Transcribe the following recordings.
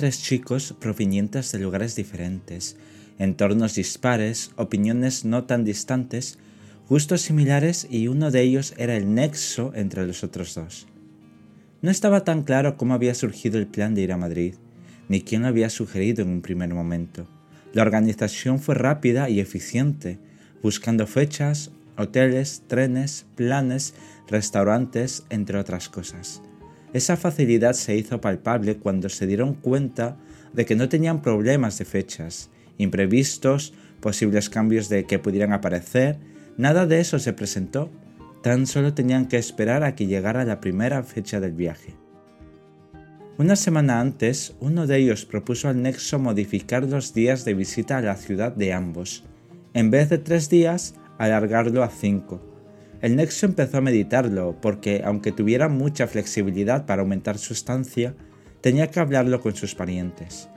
tres chicos provenientes de lugares diferentes, entornos dispares, opiniones no tan distantes, gustos similares y uno de ellos era el nexo entre los otros dos. No estaba tan claro cómo había surgido el plan de ir a Madrid, ni quién lo había sugerido en un primer momento. La organización fue rápida y eficiente, buscando fechas, hoteles, trenes, planes, restaurantes, entre otras cosas. Esa facilidad se hizo palpable cuando se dieron cuenta de que no tenían problemas de fechas, imprevistos, posibles cambios de que pudieran aparecer, nada de eso se presentó Tan solo tenían que esperar a que llegara la primera fecha del viaje. Una semana antes, uno de ellos propuso al Nexo modificar los días de visita a la ciudad de ambos. En vez de tres días, alargarlo a cinco. El Nexo empezó a meditarlo porque, aunque tuviera mucha flexibilidad para aumentar su estancia, tenía que hablarlo con sus parientes.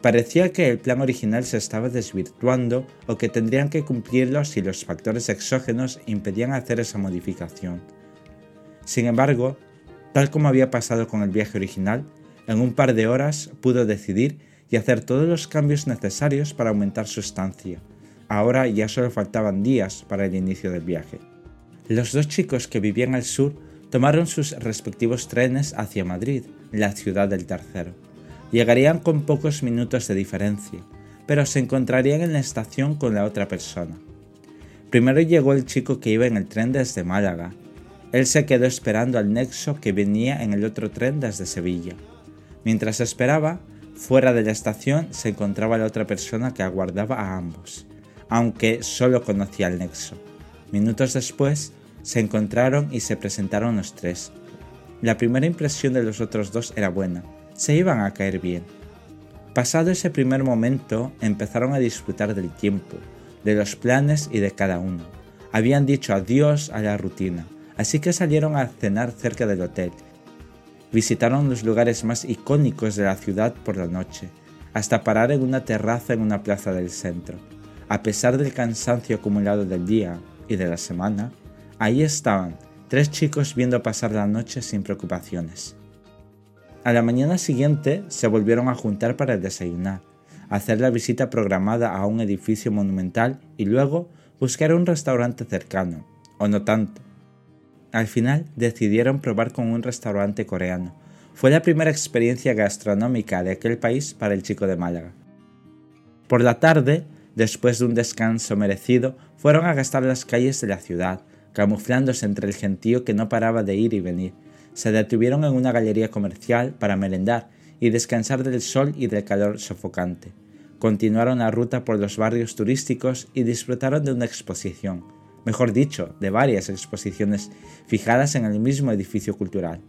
Parecía que el plan original se estaba desvirtuando o que tendrían que cumplirlo si los factores exógenos impedían hacer esa modificación. Sin embargo, tal como había pasado con el viaje original, en un par de horas pudo decidir y hacer todos los cambios necesarios para aumentar su estancia. Ahora ya solo faltaban días para el inicio del viaje. Los dos chicos que vivían al sur tomaron sus respectivos trenes hacia Madrid, la ciudad del tercero. Llegarían con pocos minutos de diferencia, pero se encontrarían en la estación con la otra persona. Primero llegó el chico que iba en el tren desde Málaga. Él se quedó esperando al nexo que venía en el otro tren desde Sevilla. Mientras esperaba, fuera de la estación se encontraba la otra persona que aguardaba a ambos, aunque solo conocía el nexo. Minutos después, se encontraron y se presentaron los tres. La primera impresión de los otros dos era buena, se iban a caer bien. Pasado ese primer momento, empezaron a disfrutar del tiempo, de los planes y de cada uno. Habían dicho adiós a la rutina, así que salieron a cenar cerca del hotel. Visitaron los lugares más icónicos de la ciudad por la noche, hasta parar en una terraza en una plaza del centro. A pesar del cansancio acumulado del día y de la semana, ahí estaban, tres chicos viendo pasar la noche sin preocupaciones. A la mañana siguiente se volvieron a juntar para desayunar, hacer la visita programada a un edificio monumental y luego buscar un restaurante cercano, o no tanto. Al final decidieron probar con un restaurante coreano. Fue la primera experiencia gastronómica de aquel país para el chico de Málaga. Por la tarde, después de un descanso merecido, fueron a gastar las calles de la ciudad, camuflándose entre el gentío que no paraba de ir y venir, se detuvieron en una galería comercial para merendar y descansar del sol y del calor sofocante. Continuaron la ruta por los barrios turísticos y disfrutaron de una exposición, mejor dicho, de varias exposiciones fijadas en el mismo edificio cultural.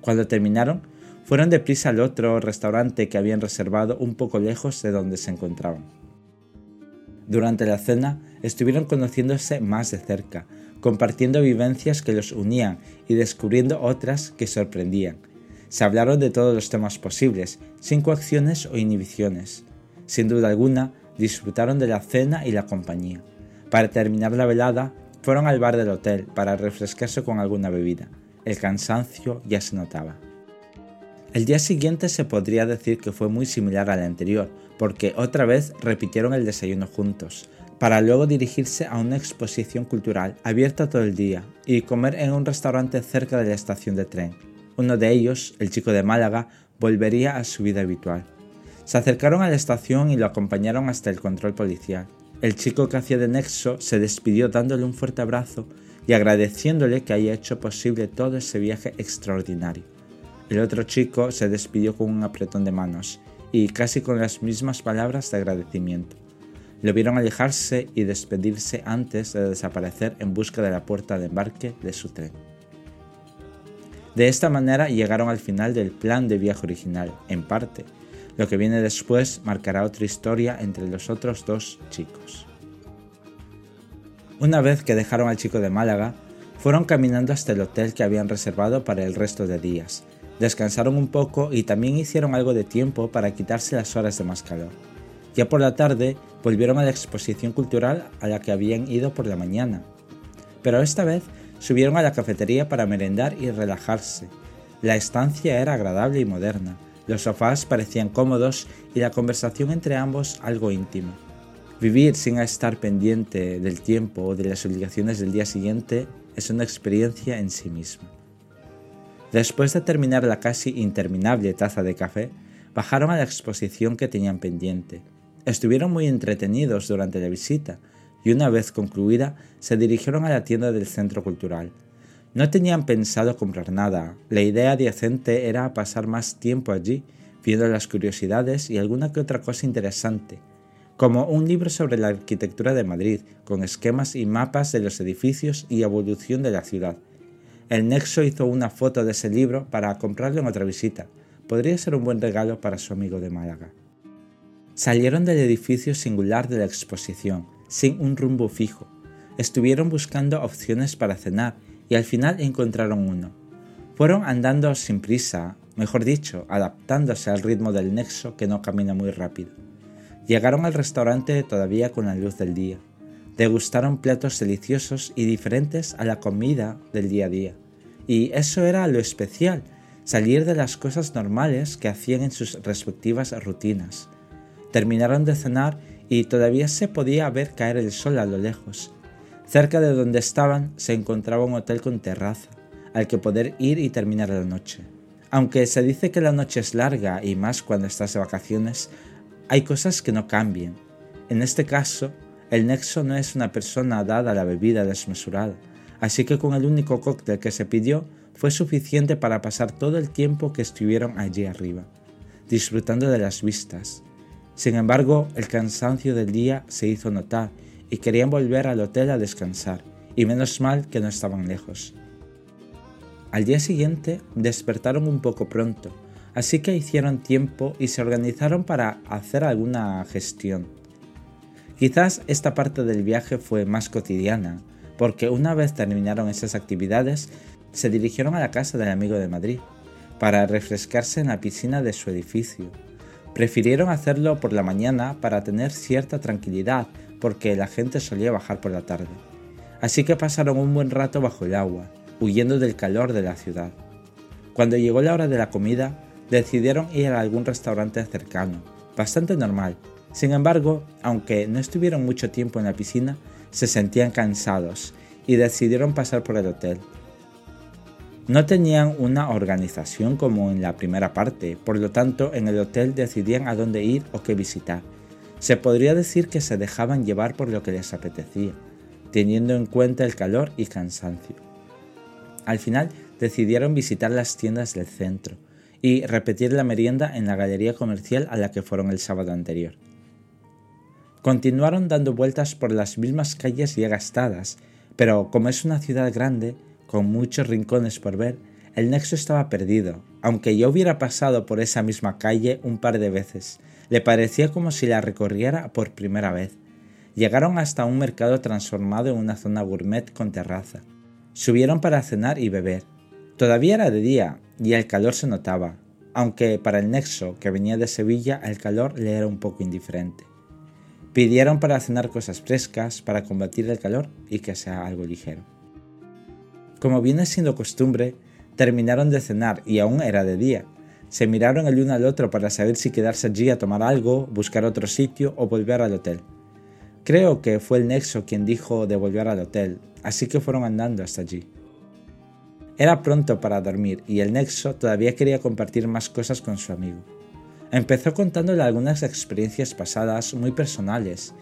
Cuando terminaron, fueron deprisa al otro restaurante que habían reservado un poco lejos de donde se encontraban. Durante la cena estuvieron conociéndose más de cerca, compartiendo vivencias que los unían y descubriendo otras que sorprendían. Se hablaron de todos los temas posibles, sin coacciones o inhibiciones. Sin duda alguna, disfrutaron de la cena y la compañía. Para terminar la velada, fueron al bar del hotel para refrescarse con alguna bebida. El cansancio ya se notaba. El día siguiente se podría decir que fue muy similar al anterior, porque otra vez repitieron el desayuno juntos, para luego dirigirse a una exposición cultural abierta todo el día y comer en un restaurante cerca de la estación de tren. Uno de ellos, el chico de Málaga, volvería a su vida habitual. Se acercaron a la estación y lo acompañaron hasta el control policial. El chico que hacía de nexo se despidió dándole un fuerte abrazo y agradeciéndole que haya hecho posible todo ese viaje extraordinario. El otro chico se despidió con un apretón de manos y casi con las mismas palabras de agradecimiento. Lo vieron alejarse y despedirse antes de desaparecer en busca de la puerta de embarque de su tren. De esta manera llegaron al final del plan de viaje original, en parte. Lo que viene después marcará otra historia entre los otros dos chicos. Una vez que dejaron al chico de Málaga, fueron caminando hasta el hotel que habían reservado para el resto de días. Descansaron un poco y también hicieron algo de tiempo para quitarse las horas de más calor. Ya por la tarde volvieron a la exposición cultural a la que habían ido por la mañana. Pero esta vez subieron a la cafetería para merendar y relajarse. La estancia era agradable y moderna. Los sofás parecían cómodos y la conversación entre ambos algo íntima. Vivir sin estar pendiente del tiempo o de las obligaciones del día siguiente es una experiencia en sí misma. Después de terminar la casi interminable taza de café, bajaron a la exposición que tenían pendiente. Estuvieron muy entretenidos durante la visita y una vez concluida se dirigieron a la tienda del centro cultural. No tenían pensado comprar nada, la idea adyacente era pasar más tiempo allí, viendo las curiosidades y alguna que otra cosa interesante, como un libro sobre la arquitectura de Madrid, con esquemas y mapas de los edificios y evolución de la ciudad. El Nexo hizo una foto de ese libro para comprarlo en otra visita. Podría ser un buen regalo para su amigo de Málaga. Salieron del edificio singular de la exposición, sin un rumbo fijo. Estuvieron buscando opciones para cenar y al final encontraron uno. Fueron andando sin prisa, mejor dicho, adaptándose al ritmo del Nexo que no camina muy rápido. Llegaron al restaurante todavía con la luz del día. Degustaron platos deliciosos y diferentes a la comida del día a día. Y eso era lo especial, salir de las cosas normales que hacían en sus respectivas rutinas. Terminaron de cenar y todavía se podía ver caer el sol a lo lejos. Cerca de donde estaban se encontraba un hotel con terraza, al que poder ir y terminar la noche. Aunque se dice que la noche es larga y más cuando estás de vacaciones, hay cosas que no cambian. En este caso, el Nexo no es una persona dada a la bebida desmesurada, así que con el único cóctel que se pidió fue suficiente para pasar todo el tiempo que estuvieron allí arriba, disfrutando de las vistas. Sin embargo, el cansancio del día se hizo notar y querían volver al hotel a descansar, y menos mal que no estaban lejos. Al día siguiente despertaron un poco pronto, así que hicieron tiempo y se organizaron para hacer alguna gestión. Quizás esta parte del viaje fue más cotidiana, porque una vez terminaron esas actividades, se dirigieron a la casa del amigo de Madrid, para refrescarse en la piscina de su edificio. Prefirieron hacerlo por la mañana para tener cierta tranquilidad, porque la gente solía bajar por la tarde. Así que pasaron un buen rato bajo el agua, huyendo del calor de la ciudad. Cuando llegó la hora de la comida, decidieron ir a algún restaurante cercano, bastante normal. Sin embargo, aunque no estuvieron mucho tiempo en la piscina, se sentían cansados y decidieron pasar por el hotel. No tenían una organización como en la primera parte, por lo tanto en el hotel decidían a dónde ir o qué visitar. Se podría decir que se dejaban llevar por lo que les apetecía, teniendo en cuenta el calor y cansancio. Al final decidieron visitar las tiendas del centro, y repetir la merienda en la galería comercial a la que fueron el sábado anterior. Continuaron dando vueltas por las mismas calles ya gastadas, pero como es una ciudad grande, con muchos rincones por ver, el nexo estaba perdido, aunque yo hubiera pasado por esa misma calle un par de veces. Le parecía como si la recorriera por primera vez. Llegaron hasta un mercado transformado en una zona gourmet con terraza. Subieron para cenar y beber. Todavía era de día y el calor se notaba, aunque para el nexo que venía de Sevilla el calor le era un poco indiferente. Pidieron para cenar cosas frescas para combatir el calor y que sea algo ligero. Como viene siendo costumbre, terminaron de cenar y aún era de día. Se miraron el uno al otro para saber si quedarse allí a tomar algo, buscar otro sitio o volver al hotel. Creo que fue el Nexo quien dijo de volver al hotel, así que fueron andando hasta allí. Era pronto para dormir y el Nexo todavía quería compartir más cosas con su amigo. Empezó contándole algunas experiencias pasadas muy personales,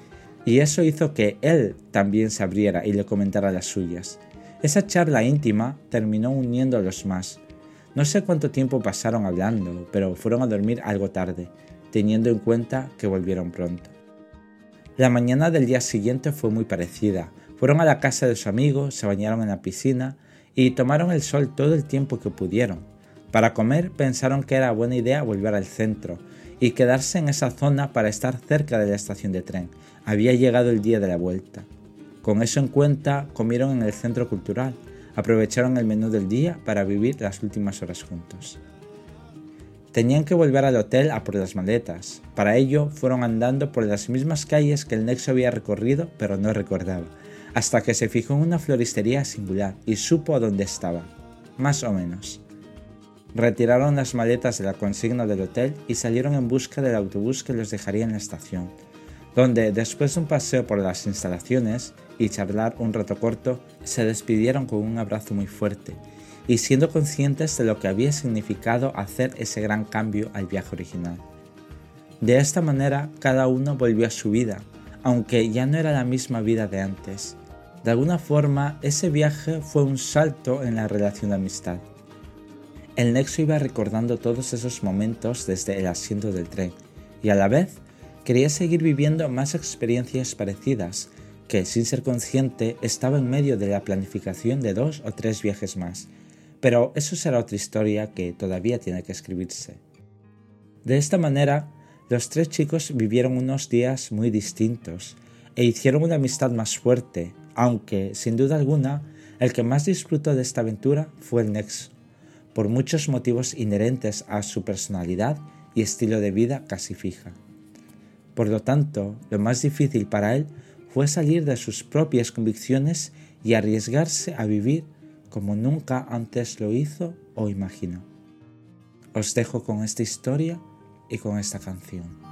y eso hizo que él también se abriera y le comentara las suyas. Esa charla íntima terminó uniendo a los más. No sé cuánto tiempo pasaron hablando, pero fueron a dormir algo tarde, teniendo en cuenta que volvieron pronto. La mañana del día siguiente fue muy parecida. Fueron a la casa de su amigo, se bañaron en la piscina y tomaron el sol todo el tiempo que pudieron. Para comer pensaron que era buena idea volver al centro y quedarse en esa zona para estar cerca de la estación de tren. Había llegado el día de la vuelta. Con eso en cuenta, comieron en el centro cultural, aprovecharon el menú del día para vivir las últimas horas juntos. Tenían que volver al hotel a por las maletas. Para ello fueron andando por las mismas calles que el Nexo había recorrido, pero no recordaba hasta que se fijó en una floristería singular y supo dónde estaba, más o menos. Retiraron las maletas de la consigna del hotel y salieron en busca del autobús que los dejaría en la estación, donde después de un paseo por las instalaciones y charlar un rato corto, se despidieron con un abrazo muy fuerte y siendo conscientes de lo que había significado hacer ese gran cambio al viaje original. De esta manera cada uno volvió a su vida, aunque ya no era la misma vida de antes. De alguna forma, ese viaje fue un salto en la relación de amistad. El Nexo iba recordando todos esos momentos desde el asiento del tren y a la vez quería seguir viviendo más experiencias parecidas, que sin ser consciente estaba en medio de la planificación de dos o tres viajes más. Pero eso será otra historia que todavía tiene que escribirse. De esta manera, los tres chicos vivieron unos días muy distintos e hicieron una amistad más fuerte, aunque, sin duda alguna, el que más disfrutó de esta aventura fue el Nexo por muchos motivos inherentes a su personalidad y estilo de vida casi fija. Por lo tanto, lo más difícil para él fue salir de sus propias convicciones y arriesgarse a vivir como nunca antes lo hizo o imaginó. Os dejo con esta historia y con esta canción.